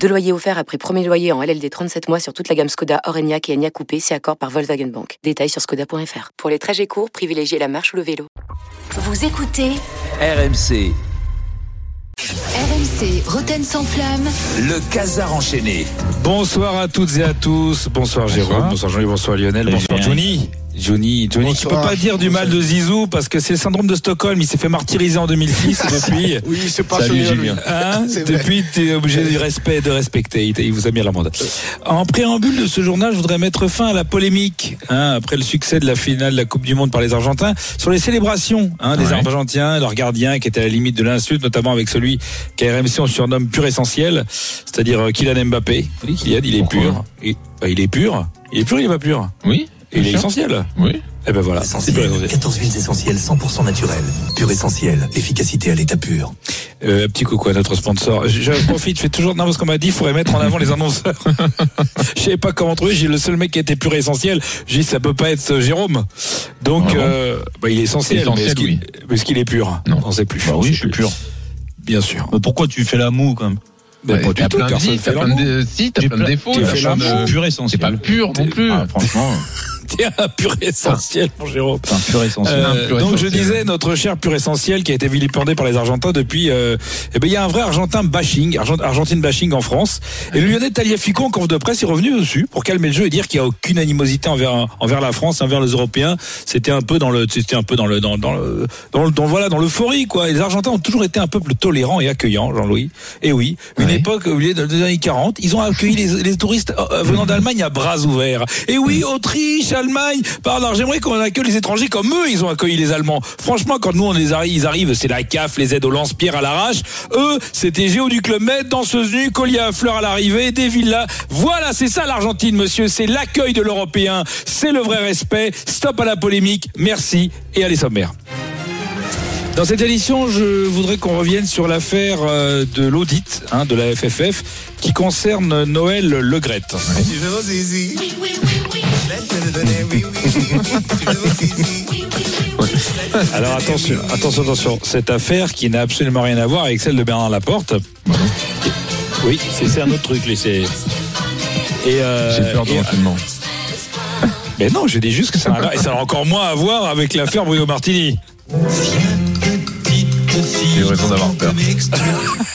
Deux loyers offerts après premier loyer en LLD 37 mois sur toute la gamme Skoda, Orenia et Enya Coupé, c'est accord par Volkswagen Bank. Détails sur skoda.fr. Pour les trajets courts, privilégiez la marche ou le vélo. Vous écoutez RMC, RMC Roten sans flamme. le casar enchaîné. Bonsoir à toutes et à tous. Bonsoir Jérôme, bonsoir Jean-Louis, bonsoir Lionel, bonsoir Johnny. Johnny, Johnny peut Bonsoir. pas dire du mal de Zizou parce que c'est le syndrome de Stockholm. Il s'est fait martyriser en 2006 et depuis. Oui, c'est pas Salut. Julien. Hein. Depuis, tu es obligé de respect, de respecter. Il, vous a mis à l'amende. En préambule de ce journal, je voudrais mettre fin à la polémique hein, après le succès de la finale de la Coupe du Monde par les Argentins sur les célébrations hein, des Argentins, leurs gardiens qui étaient à la limite de l'insulte, notamment avec celui qu'à RMC on surnomme pur essentiel, c'est-à-dire euh, Kylian Mbappé. Kylian, il est Pourquoi pur. Il, bah, il est pur. Il est pur, il est pas pur. Oui. Il est essentiel. Oui. Eh ben voilà. c'est pur Essentiel, essentiel. 14 huiles essentielles 100% naturelles. Pur essentiel, efficacité à l'état pur. Euh, petit coucou à notre sponsor. Je, je profite, je fais toujours non parce qu'on m'a dit il faudrait mettre en avant les annonceurs. je savais pas comment trouver. J'ai le seul mec qui était pur et essentiel. J'ai dit ça peut pas être euh, Jérôme. Donc Ah bon euh, bah, il est essentiel. Essentiel, mais est-ce qu'il oui. mais est-ce qu'il est pur? Non. On sait plus. Bah oui, je suis pur. Bien sûr. Mais pourquoi tu fais la moue quand même? Du t'as plein de si, t'as plein de, si, t'as J'ai plein de plein- défauts. tu t'as fais plein de- Pur C'est essentiel. pas le pur non plus. Ah, franchement, T'es un pur essentiel, mon Jérôme. c'est un pur essentiel. Euh, un pur donc je disais notre cher pur essentiel qui a été vilipendé par les Argentins depuis. Euh, eh ben il y a un vrai Argentin bashing, Argent- Argentine bashing en France. Et le Lyonnais Taliafico en conf de presse est revenu dessus pour calmer le jeu et dire qu'il n'y a aucune animosité envers envers la France, envers les Européens. C'était un peu dans le, c'était un peu dans le dans, dans le dans le dans, voilà dans l'euphorie quoi. Et les Argentins ont toujours été un peuple tolérant et accueillant, Jean-Louis. Et oui, une Ouais. époque au milieu des années 40, ils ont accueilli les, les touristes euh, venant d'Allemagne à bras ouverts. Et oui, Autriche, Allemagne, pardon, j'aimerais qu'on accueille les étrangers comme eux, ils ont accueilli les Allemands. Franchement, quand nous on les arrive, ils arrivent, c'est la CAF, les aides au lance-pierre à l'arrache. Eux, c'était Géo du Club Med, danseuse nue, collier à fleurs à l'arrivée, des villas. Voilà, c'est ça l'Argentine, monsieur. C'est l'accueil de l'Européen. C'est le vrai respect. Stop à la polémique. Merci et allez sommaire. Dans cette édition, je voudrais qu'on revienne sur l'affaire euh, de l'audit hein, de la FFF qui concerne Noël Legrette. Alors attention, attention, attention. Cette affaire qui n'a absolument rien à voir avec celle de Bernard Laporte. Oui, c'est un autre truc. les- c'est- Et, euh, J'ai peur de et- l'enchaînement. mais non, je dis juste que ça a, et ça a encore moins à voir avec l'affaire Bruno Martini. J'ai raison d'avoir peur.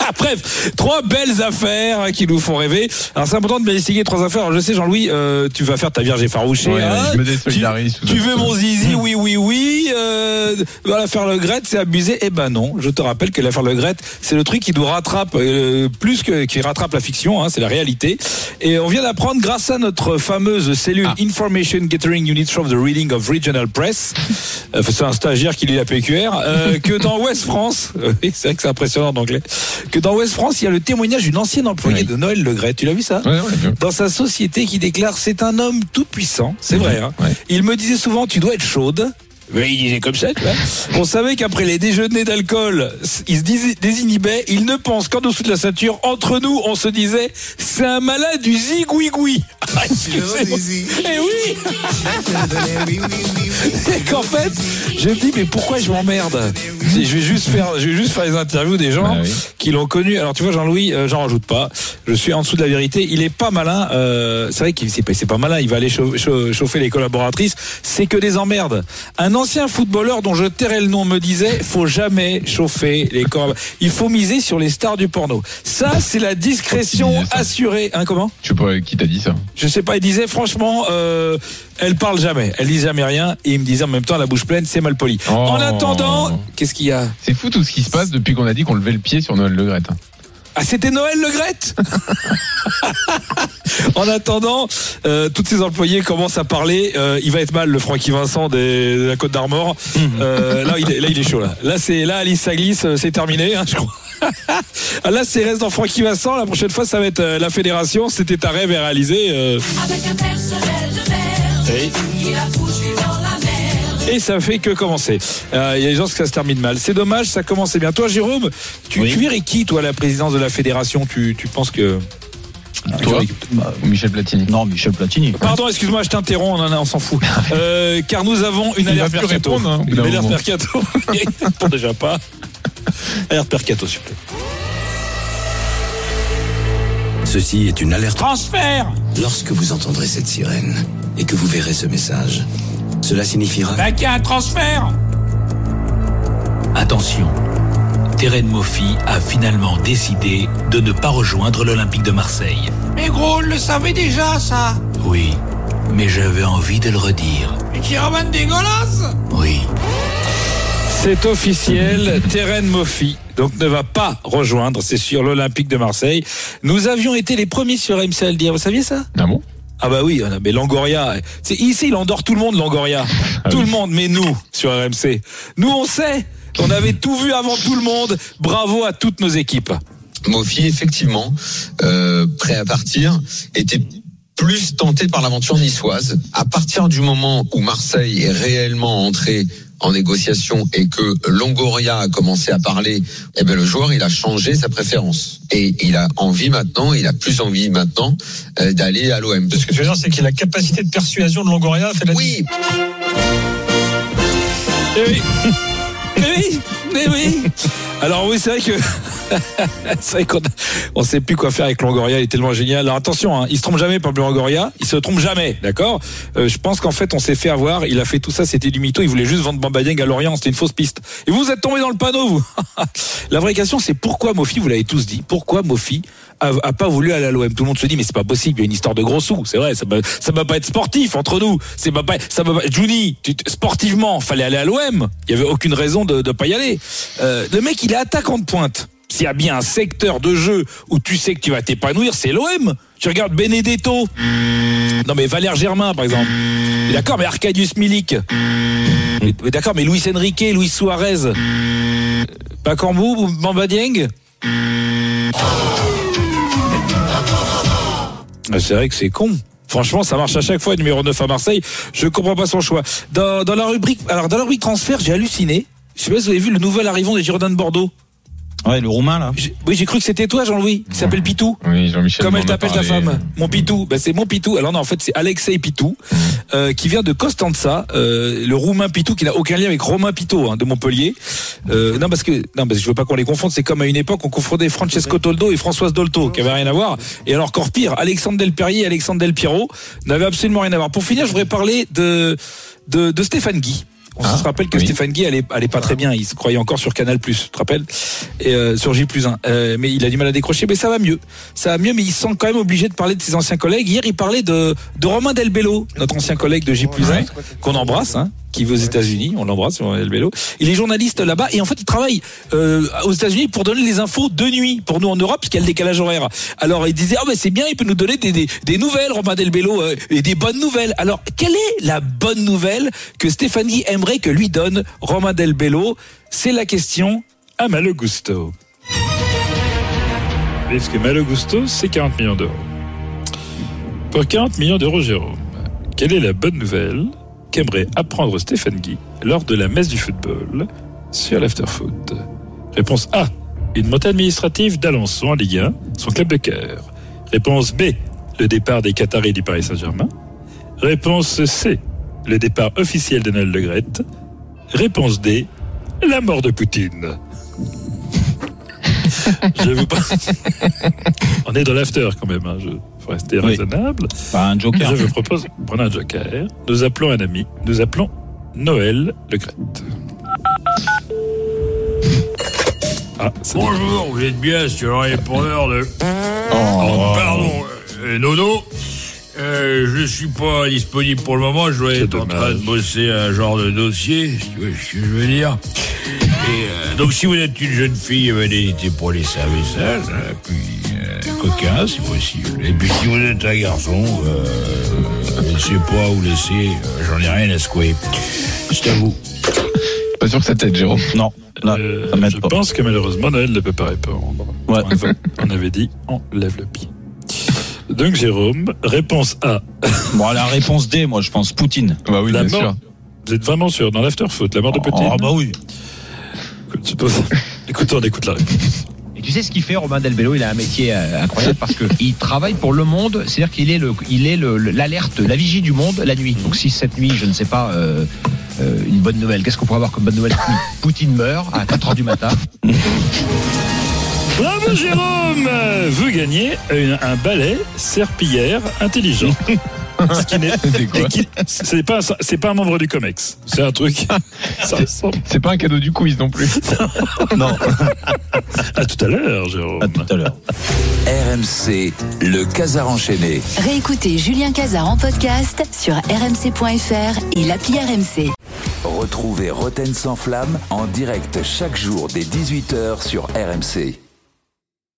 Ah, bref, trois belles affaires hein, qui nous font rêver. Alors c'est important de m'expliquer trois affaires. Alors, je sais, Jean-Louis, euh, tu vas faire ta Vierge effarouchée. Ouais, hein. je me tu, désolidarise. tu veux mon zizi Oui, oui, oui. Euh, l'affaire Le Gret, c'est abusé. Eh ben non. Je te rappelle que l'affaire Le Gret, c'est le truc qui nous rattrape euh, plus que qui rattrape la fiction. Hein, c'est la réalité. Et on vient d'apprendre grâce à notre fameuse cellule Ah. Information Gathering Unit from the Reading of Regional Press. Euh, c'est un stagiaire qui lit la PQR. euh, que dans Ouest France, euh, oui, c'est vrai que c'est impressionnant en anglais. Que dans Ouest France, il y a le témoignage d'une ancienne employée Oui. de Noël Le Gret. Tu l'as vu ça dans sa société qui déclare c'est un homme tout puissant, c'est vrai. Hein. Il me disait souvent tu dois être chaude. Mais il disait comme ça, tu vois. On savait qu'après les déjeuners d'alcool, il se désinhibait, il ne pense qu'en dessous de la ceinture. Entre nous, on se disait, c'est un malade du zigouigoui. Ah, excusez-moi. Eh oui Et qu'en fait, je me dis, mais pourquoi je m'emmerde? Je vais juste faire, je vais juste faire les interviews des gens Bah oui. qui l'ont connu. Alors tu vois, Jean-Louis, euh, j'en rajoute pas. Je suis en dessous de la vérité. Il est pas malin. euh, c'est vrai qu'il c'est pas, pas malin. Il va aller chau- chau- chauffer les collaboratrices. C'est que des emmerdes. Un ancien footballeur dont je tairais le nom me disait, faut jamais chauffer les collaboratrices. Il faut miser sur les stars du porno. Ça, c'est la discrétion assurée. Hein, comment? Je sais pas qui t'a dit ça. je sais pas, il disait franchement, euh, elle parle jamais, elle dit jamais rien, et il me disait en même temps la bouche pleine, c'est mal poli. Oh. En attendant, qu'est-ce qu'il y a? C'est fou tout ce qui se passe depuis qu'on a dit qu'on levait le pied sur Noël Le Gret. hein. Ah, c'était Noël Le Grette? En attendant, euh, toutes ces employés commencent à parler. euh, il va être mal, le Francky Vincent des- de la Côte d'Armor. Euh, là, il est, là, il est chaud. Là, là c'est là, Alice ça glisse, c'est terminé, hein, je crois. Ah, là, c'est reste dans Francky Vincent. La prochaine fois, ça va être euh, la fédération. C'était un rêve et réalisé. euh. Avec un personnel de Et ça fait que commencer. Euh, Il y a des gens que ça se termine mal. C'est dommage, ça commençait bien. Toi, Jérôme, tu, Oui. tu verrais qui, toi, à la présidence de la fédération tu, tu penses que. Toi Michel Platini Non, Michel Platini. Pardon, excuse-moi, je t'interromps, on on s'en fout. Euh, car nous avons une alerte mercato. répondre, hein, une alerte mercato. Déjà pas. Alerte mercato, s'il vous plaît. Ceci est une alerte. Transfert Lorsque vous entendrez cette sirène et que vous verrez ce message, cela signifiera. Bah, qu'il y a un transfert Attention, Terren Moffi a finalement décidé de ne pas rejoindre l'Olympique de Marseille. Mais gros, on le savait déjà, ça. Oui, mais j'avais envie de le redire. Mais qui ramène dégueulasse Oui. C'est officiel, Terren Moffi donc ne va pas rejoindre, c'est sûr, l'Olympique de Marseille. Nous avions été les premiers sur MC à le dire, vous saviez ça? Ah bon? Ah bah oui, mais Langoria, c'est ici il endort tout le monde Langoria. tout oui. le monde, mais nous sur RMC. Nous on sait, on avait tout vu avant tout le monde. Bravo à toutes nos équipes. Mofi, effectivement, euh, prêt à partir, était plus tenté par l'aventure niçoise. À partir du moment où Marseille est réellement entré en négociation et que Longoria a commencé à parler, eh ben le joueur il a changé sa préférence. Et il a envie maintenant, il a plus envie maintenant euh, d'aller à l'OM. Ce que tu veux dire, c'est qu'il a la capacité de persuasion de Longoria fait la Oui, Eh oui. Eh oui. Alors oui, c'est vrai que c'est vrai qu'on on sait plus quoi faire avec Longoria. Il est tellement génial. Alors attention, hein, il se trompe jamais, Pablo Longoria. Il se trompe jamais, d'accord? Euh, je pense qu'en fait, on s'est fait avoir. Il a fait tout ça, c'était du mytho. Il voulait juste vendre Bamba Dieng à Lorient. C'était une fausse piste. Et vous êtes tombé dans le panneau, vous. La vraie question, c'est pourquoi Mofi Vous l'avez tous dit. Pourquoi Mofi a, pas voulu aller à l'OM Tout le monde se dit, mais c'est pas possible. Il y a une histoire de gros sous. C'est vrai. Ça ça va pas être sportif entre nous. C'est pas, ça va pas. Juni, sportivement, fallait aller à l'OM. Il y avait aucune raison de, de pas y aller. Euh, le mec, il est attaquant de pointe. S'il y a bien un secteur de jeu où tu sais que tu vas t'épanouir, c'est l'OM. Tu regardes Benedetto. Non mais Valère Germain, par exemple. Mais D'accord, mais Arcadius Milik. Mais D'accord, mais Luis Enrique, Luis Suarez. Bakambu, Bamba Dieng. Ah, C'est vrai que c'est con. Franchement, ça marche à chaque fois, numéro 9 à Marseille. Je comprends pas son choix. Dans, dans la rubrique, alors dans la rubrique transfert, j'ai halluciné. Je sais pas si vous avez vu le nouvel arrivant des Girondins de Bordeaux. Ouais, le roumain, là. Oui, j'ai cru que c'était toi, Jean-Louis, qui s'appelle Pitou. Oui, Jean-Michel. Comme elle t'appelle ta femme, mon Pitou. Ben, c'est mon Pitou. Alors non, en fait, c'est Alexei Pitou, euh, qui vient de Costanza, euh, le roumain Pitou, qui n'a aucun lien avec Romain Pitou hein, de Montpellier. Euh, non, parce que non, parce que je veux pas qu'on les confonde. C'est comme à une époque, on confondait Francesco Toldo et Françoise Dolto, qui avaient rien à voir. Et alors, encore pire, Alexandre Del Perrier et Alexandre Del Piero n'avaient absolument rien à voir. Pour finir, je voudrais parler de de, de Stéphane Guy. On Ah, se rappelle que oui. Stéphane Guy allait, allait pas très bien. Il se croyait encore sur Canal+, tu te rappelles? Et euh, sur J plus 1. mais il a du mal à décrocher, mais ça va mieux. Ça va mieux, mais il se sent quand même obligé de parler de ses anciens collègues. Hier, il parlait de, de Romain Delbello, notre ancien collègue de J plus 1, qu'on embrasse, hein, qui vit aux États-Unis. On l'embrasse, Romain Delbello. Il est journaliste là-bas et en fait, il travaille euh, aux États-Unis pour donner les infos de nuit pour nous en Europe, parce qu'il y a le décalage horaire. Alors, il disait, ah ben c'est bien, il peut nous donner des, nouvelles, Romain Delbello, euh, et des bonnes nouvelles. Alors, quelle est la bonne nouvelle que Stéphanie aimerait que lui donne Romain Delbello C'est la question à Malo Gusto. Est-ce que Malo Gusto, c'est 40 millions d'euros Pour 40 millions d'euros, Jérôme, quelle est la bonne nouvelle qu'aimerait apprendre Stéphane Guy lors de la messe du football sur l'afterfoot Réponse A. Une montée administrative d'Alençon en Ligue 1, son club de cœur. Réponse B. Le départ des Qataris du Paris Saint-Germain. Réponse C. Le départ officiel de Noël Le Graët. Réponse D. La mort de Poutine. Je vous pas. On est dans l'after quand même. Hein. Je faut rester Oui. raisonnable. Bah, un joker. Je vous propose prendre un joker. Nous appelons un ami. Nous appelons Noël Le Graët. Ah, Bonjour, vous êtes bien sur un répondeur de. Oh, pardon, euh, Nono. Euh, je suis pas disponible pour le moment. Je dois être en train de bosser un genre de dossier, si tu vois ce que je veux dire. Et euh, donc, si vous êtes une jeune fille, n'hésitez pas à laisser un message. hein, puis, euh, coquin, si possible. Et puis, si vous êtes un garçon, euh, je ne sais pas où laisser. euh, J'en ai rien à secouer. C'est à vous. Pas sûr que ça t'aide, Jérôme. Non, là, Euh, ça m'aide je pas. pense que malheureusement Noël ne peut pas répondre. Ouais. On, va- on avait dit on lève le pied. Donc Jérôme, réponse A. Bon, la réponse D, moi, je pense Poutine. Bah oui, La bien mort. sûr. Vous êtes vraiment sûr Dans l'after-foot, la mort de Petit Ah bah oui. Écoutez, on écoute la réponse. Tu sais ce qu'il fait, Romain Delbello? Il a un métier euh, incroyable parce que il travaille pour le monde. C'est-à-dire qu'il est le, il est le- l'alerte, la vigie du monde la nuit. Donc si cette nuit, je ne sais pas, euh, euh, une bonne nouvelle. Qu'est-ce qu'on pourrait avoir comme bonne nouvelle? Poutine meurt à 4 heures du matin. Bravo Jérôme Vous gagnez une- un balai serpillière intelligent. Ce qui n'est C'est pas c'est pas un membre du Comex. C'est un truc. C'est pas un cadeau du quiz non plus. Non, À tout à l'heure, Jérôme. à tout à l'heure. RMC, le Casar enchaîné. Réécoutez Julien Cazard en podcast sur rmc.fr et l'appli RMC. Retrouvez Roten sans flamme en direct chaque jour dès 18h sur RMC.